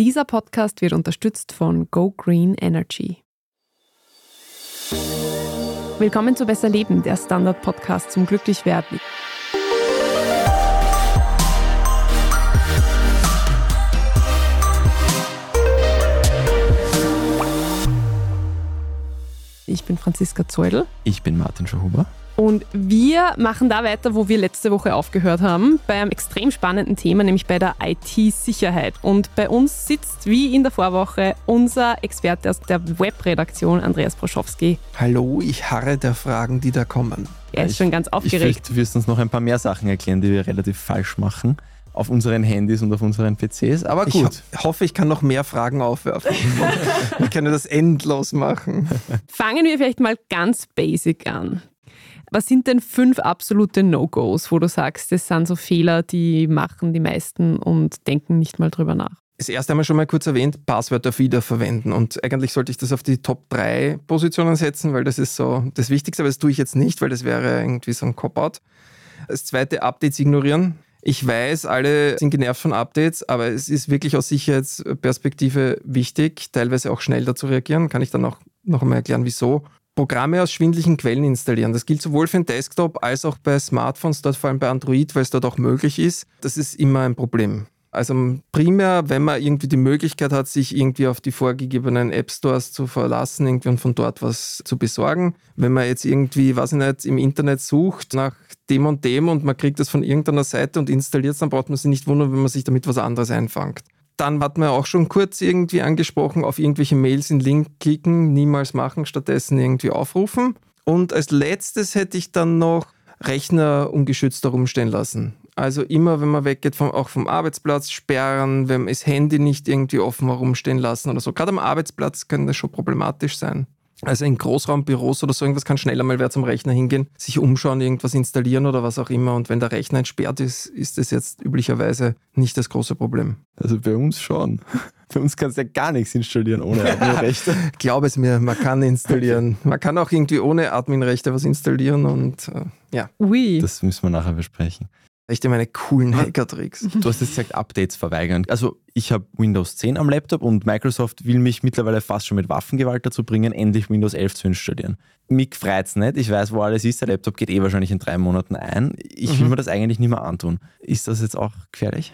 Dieser Podcast wird unterstützt von Go Green Energy. Willkommen zu Besser Leben, der Standard-Podcast zum Glücklichwerden. Ich bin Franziska Zeudel. Ich bin Martin Schahuber. Und wir machen da weiter, wo wir letzte Woche aufgehört haben, bei einem extrem spannenden Thema, nämlich bei der IT-Sicherheit. Und bei uns sitzt, wie in der Vorwoche, unser Experte aus der Webredaktion, Andreas Broschowski. Hallo, ich harre der Fragen, die da kommen. Er ist ich, schon ganz aufgeregt. Ich fürchte, du wirst uns noch ein paar mehr Sachen erklären, die wir relativ falsch machen auf unseren Handys und auf unseren PCs. Aber gut. Ich hoffe, ich kann noch mehr Fragen aufwerfen. ich kann das endlos machen. Fangen wir vielleicht mal ganz basic an. Was sind denn fünf absolute No-Gos, wo du sagst, das sind so Fehler, die machen die meisten und denken nicht mal drüber nach? Das erste wir schon mal kurz erwähnt, Passwörter wiederverwenden. Und eigentlich sollte ich das auf die Top 3 Positionen setzen, weil das ist so das Wichtigste, aber das tue ich jetzt nicht, weil das wäre irgendwie so ein Cop-Out. Das zweite, Updates ignorieren. Ich weiß, alle sind genervt von Updates, aber es ist wirklich aus Sicherheitsperspektive wichtig, teilweise auch schnell dazu reagieren. Kann ich dann auch noch einmal erklären, wieso. Programme aus schwindlichen Quellen installieren. Das gilt sowohl für den Desktop als auch bei Smartphones, dort vor allem bei Android, weil es dort auch möglich ist. Das ist immer ein Problem. Also primär, wenn man irgendwie die Möglichkeit hat, sich irgendwie auf die vorgegebenen App Stores zu verlassen irgendwie und von dort was zu besorgen. Wenn man jetzt irgendwie, weiß ich nicht, im Internet sucht nach dem und dem und man kriegt das von irgendeiner Seite und installiert es, dann braucht man sich nicht wundern, wenn man sich damit was anderes einfängt. Dann hat man auch schon kurz irgendwie angesprochen, auf irgendwelche Mails in Link klicken, niemals machen, stattdessen irgendwie aufrufen. Und als letztes hätte ich dann noch Rechner ungeschützt herumstehen lassen. Also immer, wenn man weggeht, vom, auch vom Arbeitsplatz sperren, wenn man das Handy nicht irgendwie offen herumstehen lassen oder so. Gerade am Arbeitsplatz kann das schon problematisch sein. Also in Großraumbüros oder so irgendwas kann schneller mal wer zum Rechner hingehen, sich umschauen, irgendwas installieren oder was auch immer. Und wenn der Rechner entsperrt ist, ist das jetzt üblicherweise nicht das große Problem. Also bei uns schon. Bei uns kannst du ja gar nichts installieren ohne Adminrechte. Glaub es mir, man kann installieren. Man kann auch irgendwie ohne Adminrechte was installieren und äh, ja. Ui. Das müssen wir nachher besprechen. Echt meine coolen Hacker-Tricks. Du hast jetzt gesagt, Updates verweigern. Also ich habe Windows 10 am Laptop und Microsoft will mich mittlerweile fast schon mit Waffengewalt dazu bringen, endlich Windows 11 zu installieren. Mich freut's nicht. Ich weiß, wo alles ist. Der Laptop geht eh wahrscheinlich in drei Monaten ein. Ich will mhm. mir das eigentlich nicht mehr antun. Ist das jetzt auch gefährlich?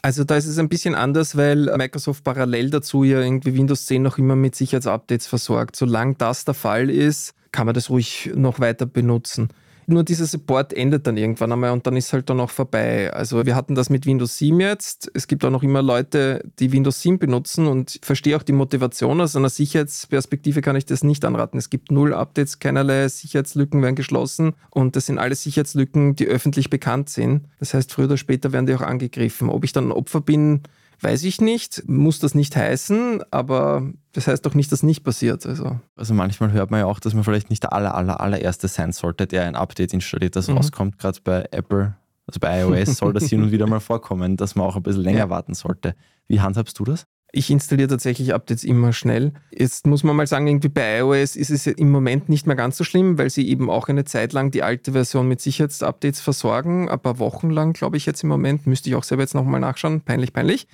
Also da ist es ein bisschen anders, weil Microsoft parallel dazu ja irgendwie Windows 10 noch immer mit Sicherheitsupdates versorgt. Solange das der Fall ist, kann man das ruhig noch weiter benutzen. Nur dieser Support endet dann irgendwann einmal und dann ist halt dann auch vorbei. Also wir hatten das mit Windows 7 jetzt. Es gibt auch noch immer Leute, die Windows 7 benutzen und ich verstehe auch die Motivation. Aus einer Sicherheitsperspektive kann ich das nicht anraten. Es gibt null Updates, keinerlei Sicherheitslücken werden geschlossen und das sind alle Sicherheitslücken, die öffentlich bekannt sind. Das heißt, früher oder später werden die auch angegriffen. Ob ich dann ein Opfer bin, Weiß ich nicht, muss das nicht heißen, aber das heißt doch nicht, dass nicht passiert. Also. also manchmal hört man ja auch, dass man vielleicht nicht der aller, aller, allererste sein sollte, der ein Update installiert, das mhm. rauskommt. Gerade bei Apple, also bei iOS soll das hin und wieder mal vorkommen, dass man auch ein bisschen länger ja. warten sollte. Wie handhabst du das? Ich installiere tatsächlich Updates immer schnell. Jetzt muss man mal sagen, irgendwie bei iOS ist es im Moment nicht mehr ganz so schlimm, weil sie eben auch eine Zeit lang die alte Version mit Sicherheitsupdates versorgen. Ein paar Wochen lang, glaube ich, jetzt im Moment. Müsste ich auch selber jetzt nochmal nachschauen. Peinlich, peinlich.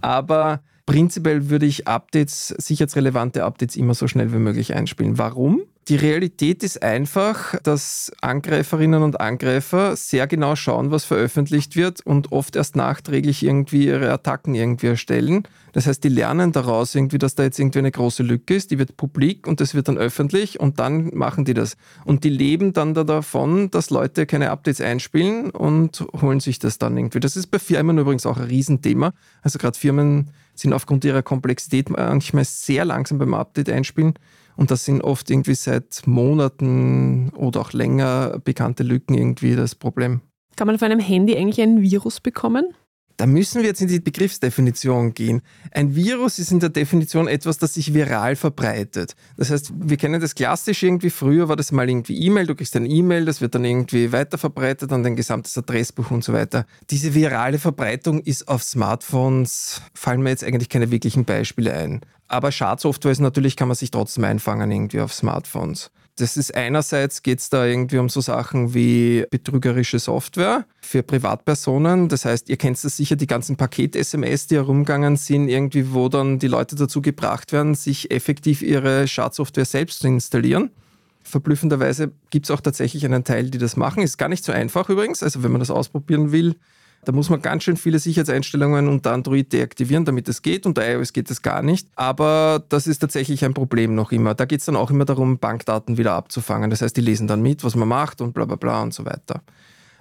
Aber prinzipiell würde ich Updates, sicherheitsrelevante Updates immer so schnell wie möglich einspielen. Warum? Die Realität ist einfach, dass Angreiferinnen und Angreifer sehr genau schauen, was veröffentlicht wird und oft erst nachträglich irgendwie ihre Attacken irgendwie erstellen. Das heißt, die lernen daraus irgendwie, dass da jetzt irgendwie eine große Lücke ist, die wird publik und das wird dann öffentlich und dann machen die das. Und die leben dann da davon, dass Leute keine Updates einspielen und holen sich das dann irgendwie. Das ist bei Firmen übrigens auch ein Riesenthema. Also gerade Firmen sind aufgrund ihrer Komplexität manchmal sehr langsam beim Update einspielen. Und das sind oft irgendwie seit Monaten oder auch länger bekannte Lücken irgendwie das Problem. Kann man auf einem Handy eigentlich ein Virus bekommen? Da müssen wir jetzt in die Begriffsdefinition gehen. Ein Virus ist in der Definition etwas, das sich viral verbreitet. Das heißt, wir kennen das klassisch irgendwie. Früher war das mal irgendwie E-Mail. Du kriegst ein E-Mail, das wird dann irgendwie weiterverbreitet an dein gesamtes Adressbuch und so weiter. Diese virale Verbreitung ist auf Smartphones, fallen mir jetzt eigentlich keine wirklichen Beispiele ein. Aber Schadsoftware ist natürlich, kann man sich trotzdem einfangen irgendwie auf Smartphones. Das ist einerseits geht es da irgendwie um so Sachen wie betrügerische Software für Privatpersonen. Das heißt, ihr kennt das sicher, die ganzen Paket-SMS, die herumgegangen sind, irgendwie, wo dann die Leute dazu gebracht werden, sich effektiv ihre Schadsoftware selbst zu installieren. Verblüffenderweise gibt es auch tatsächlich einen Teil, die das machen. Ist gar nicht so einfach übrigens. Also wenn man das ausprobieren will, da muss man ganz schön viele Sicherheitseinstellungen unter Android deaktivieren, damit es geht. Unter iOS geht es gar nicht. Aber das ist tatsächlich ein Problem noch immer. Da geht es dann auch immer darum, Bankdaten wieder abzufangen. Das heißt, die lesen dann mit, was man macht und bla bla bla und so weiter.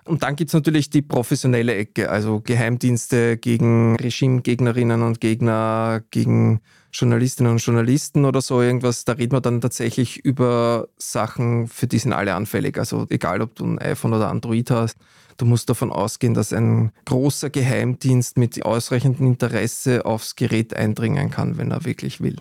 Und dann gibt es natürlich die professionelle Ecke, also Geheimdienste gegen Regimegegnerinnen und Gegner, gegen Journalistinnen und Journalisten oder so irgendwas. Da reden wir dann tatsächlich über Sachen, für die sind alle anfällig. Also egal, ob du ein iPhone oder Android hast. Du musst davon ausgehen, dass ein großer Geheimdienst mit ausreichendem Interesse aufs Gerät eindringen kann, wenn er wirklich will.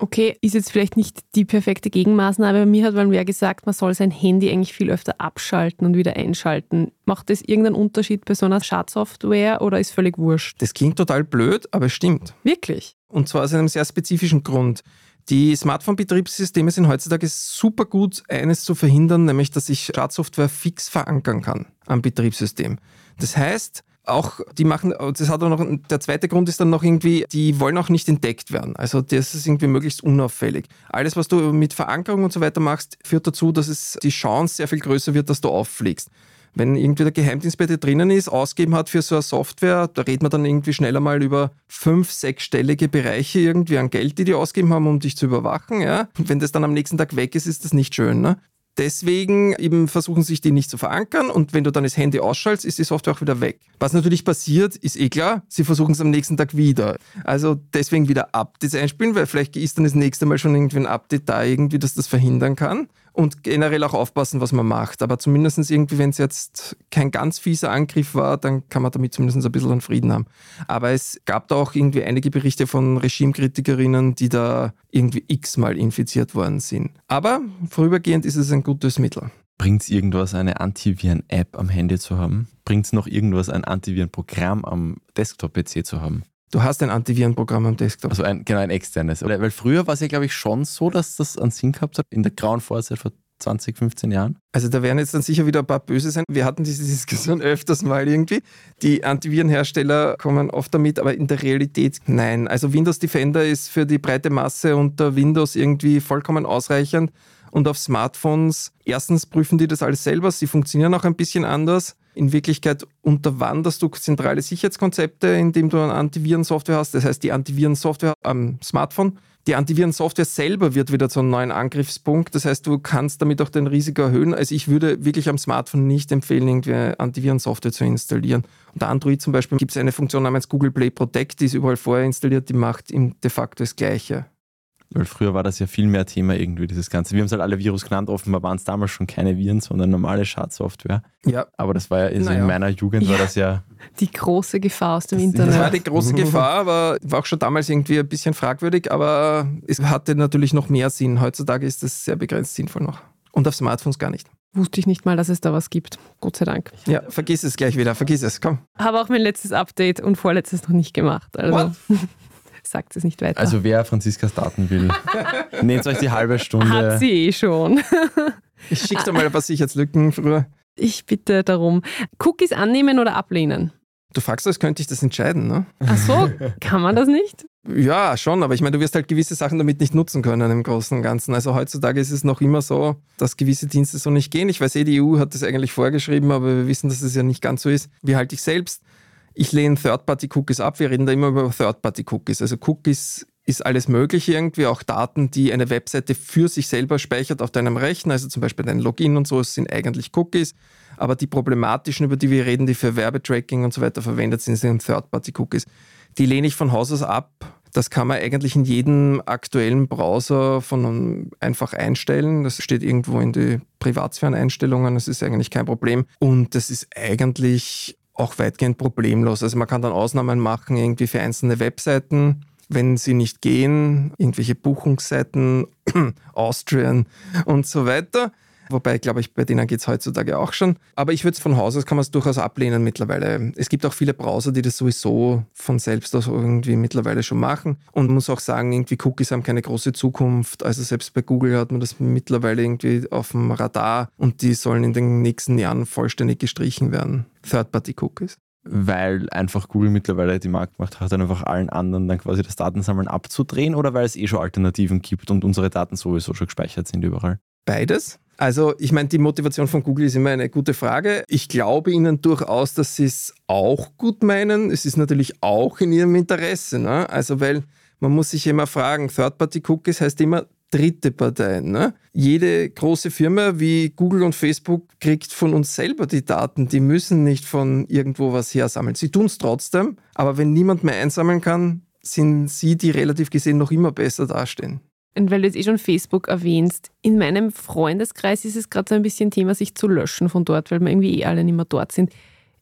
Okay, ist jetzt vielleicht nicht die perfekte Gegenmaßnahme, aber mir hat mal wer gesagt, man soll sein Handy eigentlich viel öfter abschalten und wieder einschalten. Macht das irgendeinen Unterschied bei so einer Schadsoftware oder ist völlig wurscht? Das klingt total blöd, aber es stimmt. Wirklich? Und zwar aus einem sehr spezifischen Grund. Die Smartphone-Betriebssysteme sind heutzutage super gut, eines zu verhindern, nämlich dass ich Schadsoftware fix verankern kann am Betriebssystem. Das heißt, auch die machen, das hat auch noch, der zweite Grund ist dann noch irgendwie, die wollen auch nicht entdeckt werden. Also das ist irgendwie möglichst unauffällig. Alles, was du mit Verankerung und so weiter machst, führt dazu, dass es die Chance sehr viel größer wird, dass du auffliegst. Wenn irgendwie der Geheimdienst bei dir drinnen ist, ausgeben hat für so eine Software, da redet man dann irgendwie schneller mal über fünf, sechsstellige Bereiche irgendwie an Geld, die die ausgeben haben, um dich zu überwachen. Ja? Und wenn das dann am nächsten Tag weg ist, ist das nicht schön. Ne? Deswegen eben versuchen sich die nicht zu verankern und wenn du dann das Handy ausschaltest, ist die Software auch wieder weg. Was natürlich passiert, ist eh klar, sie versuchen es am nächsten Tag wieder. Also deswegen wieder Updates einspielen, weil vielleicht ist dann das nächste Mal schon irgendwie ein Update da irgendwie, dass das verhindern kann und generell auch aufpassen, was man macht. Aber zumindest irgendwie, wenn es jetzt kein ganz fieser Angriff war, dann kann man damit zumindest ein bisschen an Frieden haben. Aber es gab da auch irgendwie einige Berichte von Regimekritikerinnen, die da irgendwie x-mal infiziert worden sind. Aber vorübergehend ist es ein gutes Mittel. Bringt es irgendwas, eine Antiviren-App am Handy zu haben? Bringt es noch irgendwas, ein Antiviren-Programm am Desktop-PC zu haben? Du hast ein Antivirenprogramm am Desktop. Also ein, genau ein externes. Weil früher war es ja, glaube ich, schon so, dass das einen Sinn gehabt hat, in der grauen Vorzeit vor 20, 15 Jahren. Also da werden jetzt dann sicher wieder ein paar böse sein. Wir hatten diese Diskussion öfters mal irgendwie. Die Antivirenhersteller kommen oft damit, aber in der Realität nein. Also Windows Defender ist für die breite Masse unter Windows irgendwie vollkommen ausreichend. Und auf Smartphones, erstens prüfen die das alles selber, sie funktionieren auch ein bisschen anders. In Wirklichkeit unterwanderst du zentrale Sicherheitskonzepte, indem du eine Antivirensoftware hast. Das heißt, die Antivirensoftware am Smartphone. Die Antivirensoftware selber wird wieder zu einem neuen Angriffspunkt. Das heißt, du kannst damit auch dein Risiko erhöhen. Also ich würde wirklich am Smartphone nicht empfehlen, irgendwie Antivirensoftware zu installieren. Unter Android zum Beispiel gibt es eine Funktion namens Google Play Protect, die ist überall vorher installiert, die macht de facto das Gleiche. Weil früher war das ja viel mehr Thema irgendwie, dieses Ganze. Wir haben es halt alle Virus genannt, offenbar waren es damals schon keine Viren, sondern normale Schadsoftware. Ja. Aber das war ja, also naja. in meiner Jugend ja. war das ja. Die große Gefahr aus dem Internet. Das war die große Gefahr, aber war auch schon damals irgendwie ein bisschen fragwürdig, aber es hatte natürlich noch mehr Sinn. Heutzutage ist das sehr begrenzt sinnvoll noch. Und auf Smartphones gar nicht. Wusste ich nicht mal, dass es da was gibt. Gott sei Dank. Ja, vergiss es gleich wieder. Vergiss es, komm. Habe auch mein letztes Update und vorletztes noch nicht gemacht. Also. Sagt es nicht weiter. Also wer Franziskas Daten will, nehmt euch die halbe Stunde. Hat sie eh schon. ich schicke dir mal ein paar Sicherheitslücken früher. Ich bitte darum. Cookies annehmen oder ablehnen? Du fragst, als könnte ich das entscheiden, ne? Ach so, kann man das nicht? Ja, schon, aber ich meine, du wirst halt gewisse Sachen damit nicht nutzen können im Großen und Ganzen. Also heutzutage ist es noch immer so, dass gewisse Dienste so nicht gehen. Ich weiß eh, die EU hat das eigentlich vorgeschrieben, aber wir wissen, dass es ja nicht ganz so ist. Wie halte ich selbst? Ich lehne Third-Party-Cookies ab. Wir reden da immer über Third-Party-Cookies. Also Cookies ist alles Mögliche irgendwie, auch Daten, die eine Webseite für sich selber speichert auf deinem Rechner, also zum Beispiel dein Login und so, sind eigentlich Cookies. Aber die problematischen, über die wir reden, die für Werbetracking und so weiter verwendet sind, sind Third-Party-Cookies. Die lehne ich von Haus aus ab. Das kann man eigentlich in jedem aktuellen Browser von einfach einstellen. Das steht irgendwo in die Privatsphären-Einstellungen. Das ist eigentlich kein Problem. Und das ist eigentlich auch weitgehend problemlos. Also man kann dann Ausnahmen machen irgendwie für einzelne Webseiten, wenn sie nicht gehen, irgendwelche Buchungsseiten, Austrian und so weiter. Wobei, glaube ich, bei denen geht es heutzutage auch schon. Aber ich würde es von Haus aus, kann man es durchaus ablehnen mittlerweile. Es gibt auch viele Browser, die das sowieso von selbst aus irgendwie mittlerweile schon machen. Und man muss auch sagen, irgendwie Cookies haben keine große Zukunft. Also selbst bei Google hat man das mittlerweile irgendwie auf dem Radar und die sollen in den nächsten Jahren vollständig gestrichen werden. Third-Party-Cookies weil einfach Google mittlerweile die Marktmacht hat, dann einfach allen anderen dann quasi das Datensammeln abzudrehen oder weil es eh schon Alternativen gibt und unsere Daten sowieso schon gespeichert sind überall? Beides. Also ich meine, die Motivation von Google ist immer eine gute Frage. Ich glaube ihnen durchaus, dass sie es auch gut meinen. Es ist natürlich auch in ihrem Interesse. Ne? Also weil man muss sich immer fragen, Third-Party-Cookies heißt immer, dritte Parteien. Ne? Jede große Firma wie Google und Facebook kriegt von uns selber die Daten. Die müssen nicht von irgendwo was hersammeln. Sie tun es trotzdem, aber wenn niemand mehr einsammeln kann, sind sie, die relativ gesehen noch immer besser dastehen. Und weil du jetzt eh schon Facebook erwähnst, in meinem Freundeskreis ist es gerade so ein bisschen Thema, sich zu löschen von dort, weil wir irgendwie eh alle nicht mehr dort sind.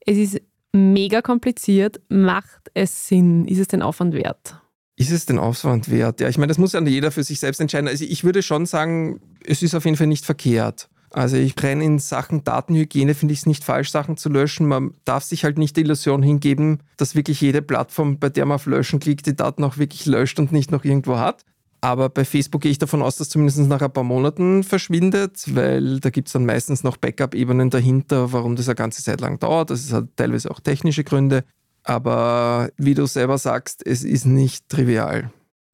Es ist mega kompliziert. Macht es Sinn? Ist es den Aufwand wert? Ist es den Aufwand wert? Ja, ich meine, das muss ja jeder für sich selbst entscheiden. Also ich würde schon sagen, es ist auf jeden Fall nicht verkehrt. Also ich brenne in Sachen Datenhygiene, finde ich es nicht falsch, Sachen zu löschen. Man darf sich halt nicht die Illusion hingeben, dass wirklich jede Plattform, bei der man auf Löschen klickt, die Daten auch wirklich löscht und nicht noch irgendwo hat. Aber bei Facebook gehe ich davon aus, dass zumindest nach ein paar Monaten verschwindet, weil da gibt es dann meistens noch Backup-Ebenen dahinter, warum das eine ganze Zeit lang dauert. Das hat teilweise auch technische Gründe. Aber wie du selber sagst, es ist nicht trivial.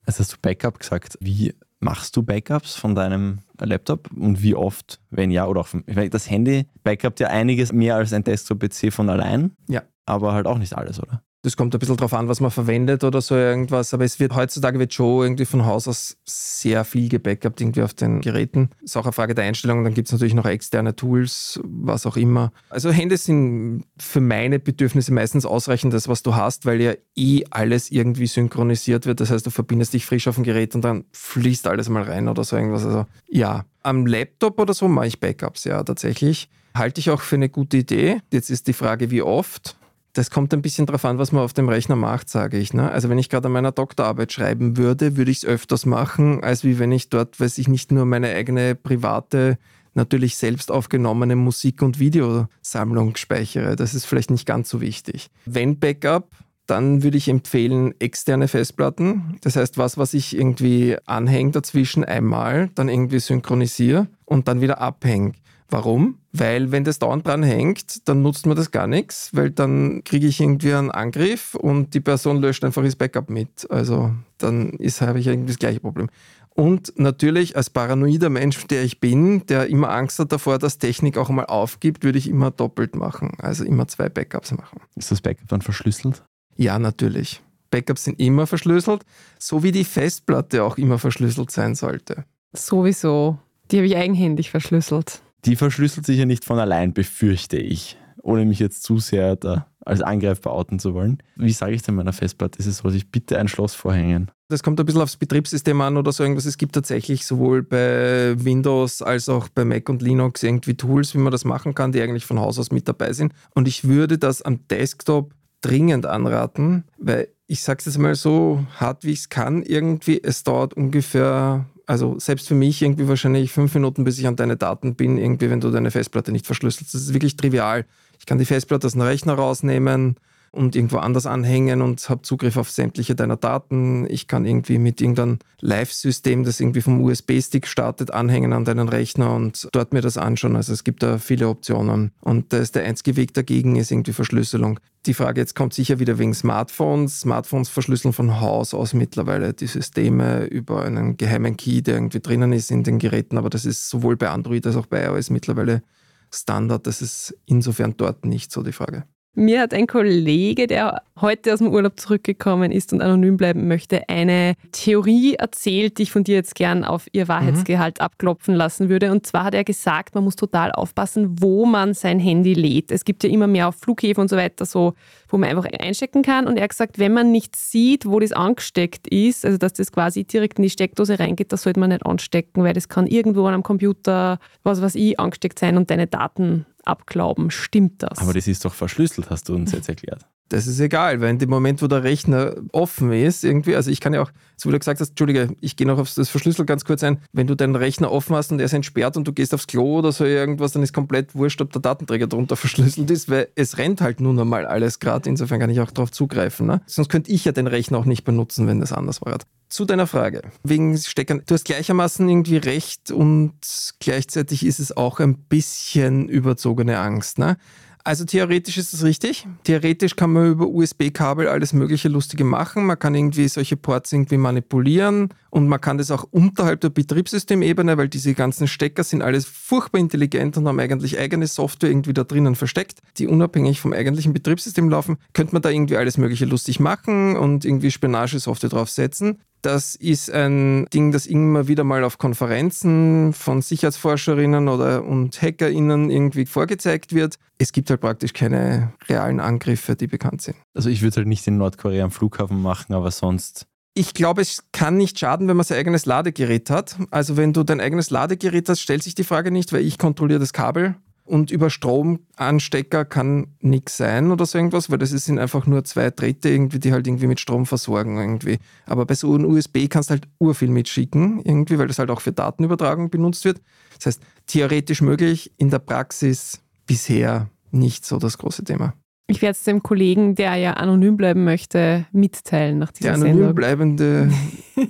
Jetzt hast du Backup gesagt. Wie machst du Backups von deinem Laptop und wie oft, wenn ja, oder auch von, das Handy backupt ja einiges mehr als ein Desktop-PC von allein. Ja. Aber halt auch nicht alles, oder? Das kommt ein bisschen drauf an, was man verwendet oder so irgendwas. Aber es wird heutzutage wird schon irgendwie von Haus aus sehr viel gebackupt irgendwie auf den Geräten. Ist auch eine Frage der Einstellung. Dann gibt es natürlich noch externe Tools, was auch immer. Also Hände sind für meine Bedürfnisse meistens ausreichend, das, was du hast, weil ja eh alles irgendwie synchronisiert wird. Das heißt, du verbindest dich frisch auf ein Gerät und dann fließt alles mal rein oder so irgendwas. Also ja, am Laptop oder so mache ich Backups, ja, tatsächlich. Halte ich auch für eine gute Idee. Jetzt ist die Frage, wie oft. Das kommt ein bisschen darauf an, was man auf dem Rechner macht, sage ich. Ne? Also wenn ich gerade an meiner Doktorarbeit schreiben würde, würde ich es öfters machen, als wie wenn ich dort, weiß ich nicht nur meine eigene private, natürlich selbst aufgenommene Musik- und Videosammlung speichere. Das ist vielleicht nicht ganz so wichtig. Wenn Backup, dann würde ich empfehlen externe Festplatten. Das heißt, was, was ich irgendwie anhänge dazwischen einmal, dann irgendwie synchronisiere und dann wieder abhänge. Warum? Weil wenn das dauernd dran hängt, dann nutzt mir das gar nichts, weil dann kriege ich irgendwie einen Angriff und die Person löscht einfach das Backup mit. Also dann habe ich irgendwie das gleiche Problem. Und natürlich als paranoider Mensch, der ich bin, der immer Angst hat davor, dass Technik auch mal aufgibt, würde ich immer doppelt machen. Also immer zwei Backups machen. Ist das Backup dann verschlüsselt? Ja, natürlich. Backups sind immer verschlüsselt, so wie die Festplatte auch immer verschlüsselt sein sollte. Sowieso. Die habe ich eigenhändig verschlüsselt die verschlüsselt sich ja nicht von allein, befürchte ich, ohne mich jetzt zu sehr da als angreifbar outen zu wollen. Wie sage ich denn meiner Festplatte? Ist es soll sich bitte ein Schloss vorhängen? Das kommt ein bisschen aufs Betriebssystem an oder so irgendwas. Es gibt tatsächlich sowohl bei Windows als auch bei Mac und Linux irgendwie Tools, wie man das machen kann, die eigentlich von Haus aus mit dabei sind. Und ich würde das am Desktop dringend anraten, weil ich sage es jetzt mal so hart, wie ich es kann, irgendwie, es dauert ungefähr also selbst für mich irgendwie wahrscheinlich fünf Minuten, bis ich an deine Daten bin, irgendwie, wenn du deine Festplatte nicht verschlüsselst. Das ist wirklich trivial. Ich kann die Festplatte aus dem Rechner rausnehmen und irgendwo anders anhängen und habe Zugriff auf sämtliche deiner Daten. Ich kann irgendwie mit irgendeinem Live-System, das irgendwie vom USB-Stick startet, anhängen an deinen Rechner und dort mir das anschauen. Also es gibt da viele Optionen. Und da ist der einzige Weg dagegen ist irgendwie Verschlüsselung. Die Frage jetzt kommt sicher wieder wegen Smartphones. Smartphones verschlüsseln von Haus aus mittlerweile die Systeme über einen geheimen Key, der irgendwie drinnen ist in den Geräten. Aber das ist sowohl bei Android als auch bei iOS mittlerweile Standard. Das ist insofern dort nicht so die Frage. Mir hat ein Kollege, der heute aus dem Urlaub zurückgekommen ist und anonym bleiben möchte, eine Theorie erzählt, die ich von dir jetzt gern auf ihr Wahrheitsgehalt mhm. abklopfen lassen würde. Und zwar hat er gesagt, man muss total aufpassen, wo man sein Handy lädt. Es gibt ja immer mehr auf Flughäfen und so weiter, so, wo man einfach einstecken kann. Und er hat gesagt, wenn man nicht sieht, wo das angesteckt ist, also dass das quasi direkt in die Steckdose reingeht, das sollte man nicht anstecken, weil das kann irgendwo an einem Computer, was weiß ich, angesteckt sein und deine Daten abglauben. Stimmt das? Aber das ist doch verschlüsselt, hast du uns jetzt erklärt. Das ist egal, weil in dem Moment, wo der Rechner offen ist, irgendwie, also ich kann ja auch, so wie du gesagt hast, Entschuldige, ich gehe noch auf das Verschlüssel ganz kurz ein, wenn du deinen Rechner offen hast und der ist entsperrt und du gehst aufs Klo oder so irgendwas, dann ist komplett wurscht, ob der Datenträger drunter verschlüsselt ist, weil es rennt halt nun einmal alles gerade, insofern kann ich auch darauf zugreifen. Ne? Sonst könnte ich ja den Rechner auch nicht benutzen, wenn das anders war. Zu deiner Frage, wegen Steckern, du hast gleichermaßen irgendwie recht und gleichzeitig ist es auch ein bisschen überzogene Angst. Ne? Also theoretisch ist das richtig. Theoretisch kann man über USB-Kabel alles mögliche Lustige machen. Man kann irgendwie solche Ports irgendwie manipulieren und man kann das auch unterhalb der Betriebssystemebene, weil diese ganzen Stecker sind alles furchtbar intelligent und haben eigentlich eigene Software irgendwie da drinnen versteckt, die unabhängig vom eigentlichen Betriebssystem laufen. Könnte man da irgendwie alles mögliche lustig machen und irgendwie Spionage-Software draufsetzen. Das ist ein Ding, das immer wieder mal auf Konferenzen von Sicherheitsforscherinnen oder und HackerInnen irgendwie vorgezeigt wird. Es gibt halt praktisch keine realen Angriffe, die bekannt sind. Also ich würde es halt nicht in Nordkorea am Flughafen machen, aber sonst ich glaube, es kann nicht schaden, wenn man sein eigenes Ladegerät hat. Also wenn du dein eigenes Ladegerät hast, stellt sich die Frage nicht, weil ich kontrolliere das Kabel und über Stromanstecker kann nichts sein oder so irgendwas, weil das sind einfach nur zwei Drähte irgendwie, die halt irgendwie mit Strom versorgen irgendwie. Aber bei so einem USB kannst du halt urviel mitschicken irgendwie, weil das halt auch für Datenübertragung benutzt wird. Das heißt, theoretisch möglich, in der Praxis bisher nicht so das große Thema. Ich werde es dem Kollegen, der ja anonym bleiben möchte, mitteilen nach dieser Der anonym Sendung. bleibende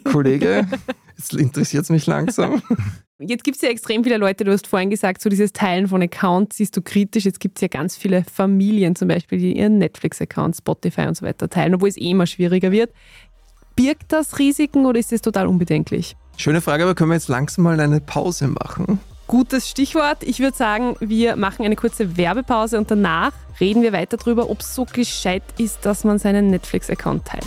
Kollege, jetzt interessiert es mich langsam. Jetzt gibt es ja extrem viele Leute, du hast vorhin gesagt, so dieses Teilen von Accounts siehst du kritisch. Jetzt gibt es ja ganz viele Familien zum Beispiel, die ihren Netflix-Account, Spotify und so weiter teilen, obwohl es eh immer schwieriger wird. Birgt das Risiken oder ist es total unbedenklich? Schöne Frage, aber können wir jetzt langsam mal eine Pause machen? Gutes Stichwort. Ich würde sagen, wir machen eine kurze Werbepause und danach reden wir weiter darüber, ob es so gescheit ist, dass man seinen Netflix-Account teilt.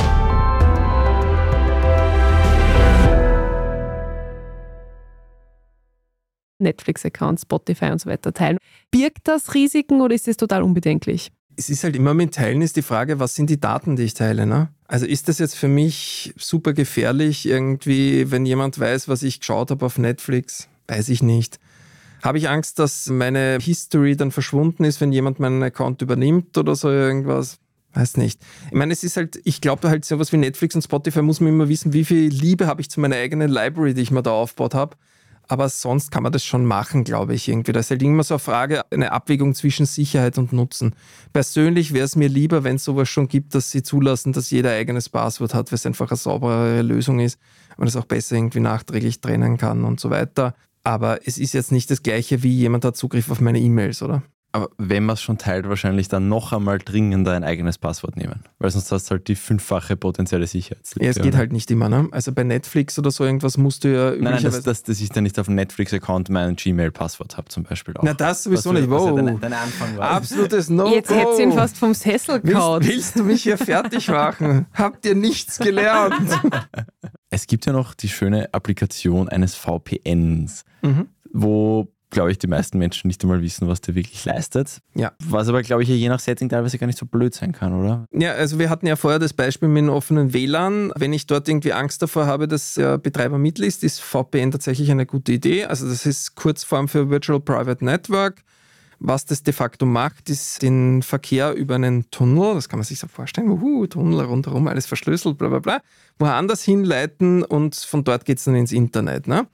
Netflix-Account, Spotify und so weiter teilen. Birgt das Risiken oder ist es total unbedenklich? Es ist halt immer mit Teilen ist die Frage, was sind die Daten, die ich teile? Ne? Also ist das jetzt für mich super gefährlich irgendwie, wenn jemand weiß, was ich geschaut habe auf Netflix? Weiß ich nicht. Habe ich Angst, dass meine History dann verschwunden ist, wenn jemand meinen Account übernimmt oder so irgendwas? Weiß nicht. Ich meine, es ist halt, ich glaube halt sowas wie Netflix und Spotify muss man immer wissen, wie viel Liebe habe ich zu meiner eigenen Library, die ich mir da aufgebaut habe. Aber sonst kann man das schon machen, glaube ich, irgendwie. Das ist halt immer so eine Frage, eine Abwägung zwischen Sicherheit und Nutzen. Persönlich wäre es mir lieber, wenn es sowas schon gibt, dass sie zulassen, dass jeder eigenes Passwort hat, weil es einfach eine sauberere Lösung ist, man das auch besser irgendwie nachträglich trennen kann und so weiter. Aber es ist jetzt nicht das Gleiche, wie jemand hat Zugriff auf meine E-Mails, oder? Aber wenn man es schon teilt, wahrscheinlich dann noch einmal dringender ein eigenes Passwort nehmen. Weil sonst hast du halt die fünffache potenzielle Sicherheitslücke. Ja, es geht halt nicht immer. Ne? Also bei Netflix oder so irgendwas musst du ja Nein, nein dass, dass, dass ich dann nicht auf dem Netflix-Account mein Gmail-Passwort habe zum Beispiel auch. Na, das sowieso was, nicht. Wow. Ja dein, dein Anfang war. Absolutes no Jetzt hättest du ihn fast vom Sessel gehauen. Willst, willst du mich hier fertig machen? Habt ihr nichts gelernt? es gibt ja noch die schöne Applikation eines VPNs, mhm. wo glaube ich, die meisten Menschen nicht einmal wissen, was der wirklich leistet. Ja. Was aber, glaube ich, je nach Setting teilweise gar nicht so blöd sein kann, oder? Ja, also wir hatten ja vorher das Beispiel mit dem offenen WLAN. Wenn ich dort irgendwie Angst davor habe, dass der Betreiber mitliest, ist VPN tatsächlich eine gute Idee. Also das ist Kurzform für Virtual Private Network. Was das de facto macht, ist den Verkehr über einen Tunnel, das kann man sich so vorstellen, uhu, Tunnel rundherum, alles verschlüsselt, bla bla bla, woanders hinleiten und von dort geht es dann ins Internet. Ne?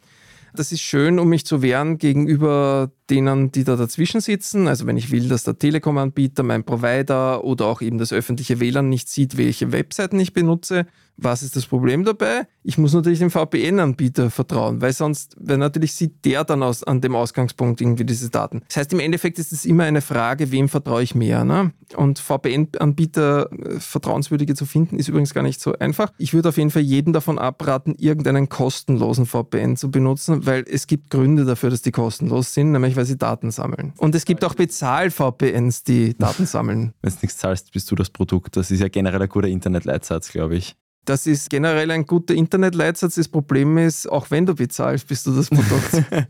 Das ist schön, um mich zu wehren gegenüber denen, die da dazwischen sitzen. Also wenn ich will, dass der Telekom-Anbieter, mein Provider oder auch eben das öffentliche WLAN nicht sieht, welche Webseiten ich benutze. Was ist das Problem dabei? Ich muss natürlich dem VPN-Anbieter vertrauen, weil sonst, weil natürlich sieht der dann aus, an dem Ausgangspunkt irgendwie diese Daten. Das heißt, im Endeffekt ist es immer eine Frage, wem vertraue ich mehr. Ne? Und VPN-Anbieter äh, vertrauenswürdige zu finden, ist übrigens gar nicht so einfach. Ich würde auf jeden Fall jeden davon abraten, irgendeinen kostenlosen VPN zu benutzen, weil es gibt Gründe dafür, dass die kostenlos sind, nämlich weil sie Daten sammeln. Und es gibt auch Bezahl-VPNs, die Daten sammeln. Wenn du nichts zahlst, bist du das Produkt. Das ist ja generell ein guter Internetleitsatz, glaube ich. Das ist generell ein guter Internetleitsatz. Das Problem ist, auch wenn du bezahlst, bist du das Produkt.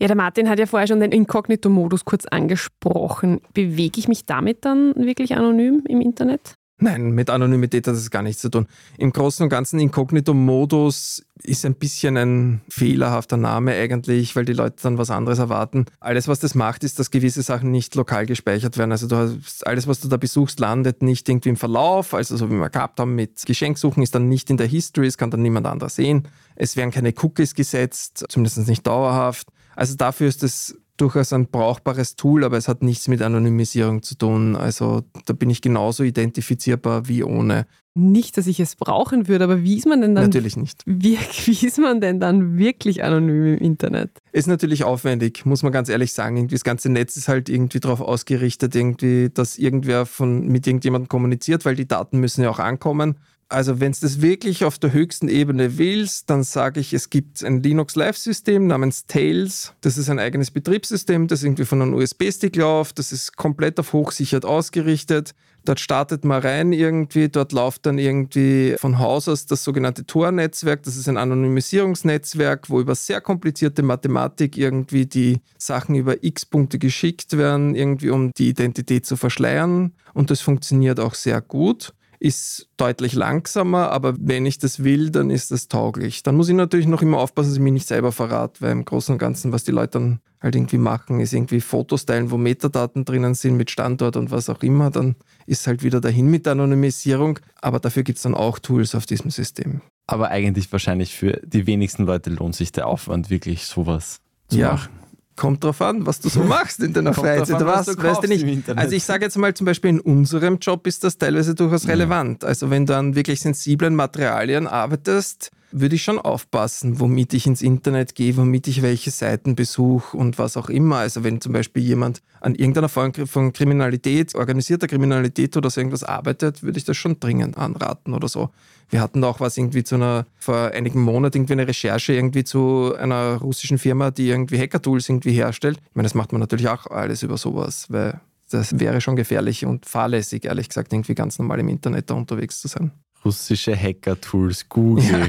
Ja, der Martin hat ja vorher schon den Inkognito-Modus kurz angesprochen. Bewege ich mich damit dann wirklich anonym im Internet? Nein, mit Anonymität hat das gar nichts zu tun. Im Großen und Ganzen Inkognito-Modus ist ein bisschen ein fehlerhafter Name eigentlich, weil die Leute dann was anderes erwarten. Alles, was das macht, ist, dass gewisse Sachen nicht lokal gespeichert werden. Also hast, alles, was du da besuchst, landet nicht irgendwie im Verlauf. Also so wie wir gehabt haben mit Geschenksuchen, ist dann nicht in der History, es kann dann niemand anderes sehen. Es werden keine Cookies gesetzt, zumindest nicht dauerhaft. Also dafür ist es durchaus ein brauchbares Tool, aber es hat nichts mit Anonymisierung zu tun. Also da bin ich genauso identifizierbar wie ohne. Nicht, dass ich es brauchen würde, aber wie ist man denn dann? Natürlich nicht. Wie, wie ist man denn dann wirklich anonym im Internet? Ist natürlich aufwendig, muss man ganz ehrlich sagen. Irgendwie das ganze Netz ist halt irgendwie darauf ausgerichtet, irgendwie, dass irgendwer von, mit irgendjemandem kommuniziert, weil die Daten müssen ja auch ankommen. Also wenn du das wirklich auf der höchsten Ebene willst, dann sage ich, es gibt ein Linux Live-System namens Tails. Das ist ein eigenes Betriebssystem, das irgendwie von einem USB-Stick läuft. Das ist komplett auf hochsichert ausgerichtet. Dort startet man rein irgendwie, dort läuft dann irgendwie von Haus aus das sogenannte Tor-Netzwerk. Das ist ein Anonymisierungsnetzwerk, wo über sehr komplizierte Mathematik irgendwie die Sachen über x-Punkte geschickt werden, irgendwie um die Identität zu verschleiern. Und das funktioniert auch sehr gut ist deutlich langsamer, aber wenn ich das will, dann ist das tauglich. Dann muss ich natürlich noch immer aufpassen, dass ich mich nicht selber verrate, weil im Großen und Ganzen, was die Leute dann halt irgendwie machen, ist irgendwie Fotos teilen, wo Metadaten drinnen sind mit Standort und was auch immer, dann ist halt wieder dahin mit der Anonymisierung, aber dafür gibt es dann auch Tools auf diesem System. Aber eigentlich wahrscheinlich für die wenigsten Leute lohnt sich der Aufwand, wirklich sowas zu ja. machen. Kommt drauf an, was du so machst in deiner Freizeit. an, was was, du weißt du nicht. Also ich sage jetzt mal zum Beispiel in unserem Job ist das teilweise durchaus relevant. Also wenn du an wirklich sensiblen Materialien arbeitest, würde ich schon aufpassen, womit ich ins Internet gehe, womit ich welche Seiten besuche und was auch immer. Also wenn zum Beispiel jemand an irgendeiner Form von Kriminalität, organisierter Kriminalität oder so irgendwas arbeitet, würde ich das schon dringend anraten oder so. Wir hatten auch was irgendwie zu einer, vor einigen Monaten irgendwie eine Recherche irgendwie zu einer russischen Firma, die irgendwie Hacker-Tools irgendwie herstellt. Ich meine, das macht man natürlich auch alles über sowas, weil das wäre schon gefährlich und fahrlässig, ehrlich gesagt, irgendwie ganz normal im Internet da unterwegs zu sein. Russische Hacker-Tools, Google.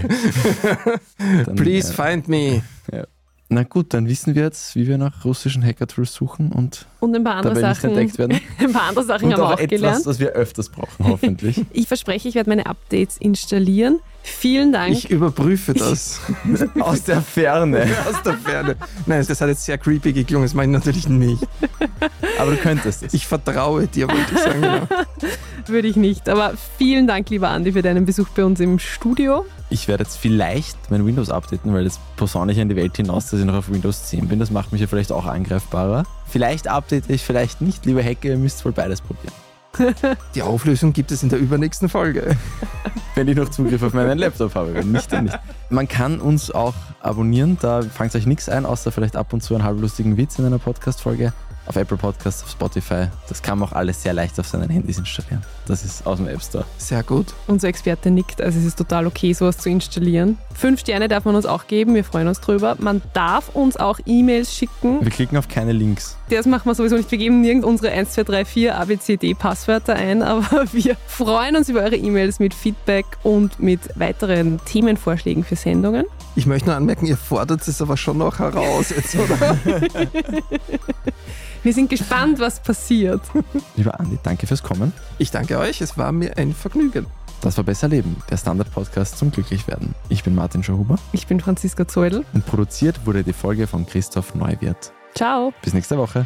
Dann, Please äh, find me. Ja. Na gut, dann wissen wir jetzt, wie wir nach russischen Hacker-Tools suchen und Und ein paar andere dabei nicht Sachen. entdeckt werden. Ein paar andere Sachen Und haben wir auch auch etwas, gelernt. was wir öfters brauchen, hoffentlich. Ich verspreche, ich werde meine Updates installieren. Vielen Dank. Ich überprüfe das. Aus der Ferne. Aus der Ferne. Nein, das hat jetzt sehr creepy geklungen, das meine ich natürlich nicht. Aber du könntest es. Ich vertraue dir, wollte ich sagen. Genau. Würde ich nicht. Aber vielen Dank, lieber Andi, für deinen Besuch bei uns im Studio. Ich werde jetzt vielleicht mein Windows updaten, weil das posaune ich in die Welt hinaus, dass ich noch auf Windows 10 bin. Das macht mich ja vielleicht auch angreifbarer. Vielleicht update ich, vielleicht nicht. Liebe Hacker, ihr müsst wohl beides probieren. Die Auflösung gibt es in der übernächsten Folge. Wenn ich noch Zugriff auf meinen Laptop habe. Wenn nicht, dann nicht. Man kann uns auch abonnieren. Da fangt euch nichts ein, außer vielleicht ab und zu einen halblustigen Witz in einer Podcast-Folge. Auf Apple Podcasts, auf Spotify. Das kann man auch alles sehr leicht auf seinen Handys installieren. Das ist aus dem App Store. Sehr gut. Unser Experte nickt, also es ist total okay, sowas zu installieren. Fünf Sterne darf man uns auch geben, wir freuen uns drüber. Man darf uns auch E-Mails schicken. Wir klicken auf keine Links. Das machen wir sowieso nicht. Wir geben nirgend unsere 1, 2, 3, 4 ABCD-Passwörter ein, aber wir freuen uns über eure E-Mails mit Feedback und mit weiteren Themenvorschlägen für Sendungen. Ich möchte nur anmerken, ihr fordert es aber schon noch heraus jetzt, oder? Wir sind gespannt, was passiert. Lieber Andi, danke fürs Kommen. Ich danke euch, es war mir ein Vergnügen. Das war Besser Leben, der Standard-Podcast zum Glücklichwerden. Ich bin Martin Schauhuber. Ich bin Franziska Zeudel. Und produziert wurde die Folge von Christoph Neuwirth. Ciao. Bis nächste Woche.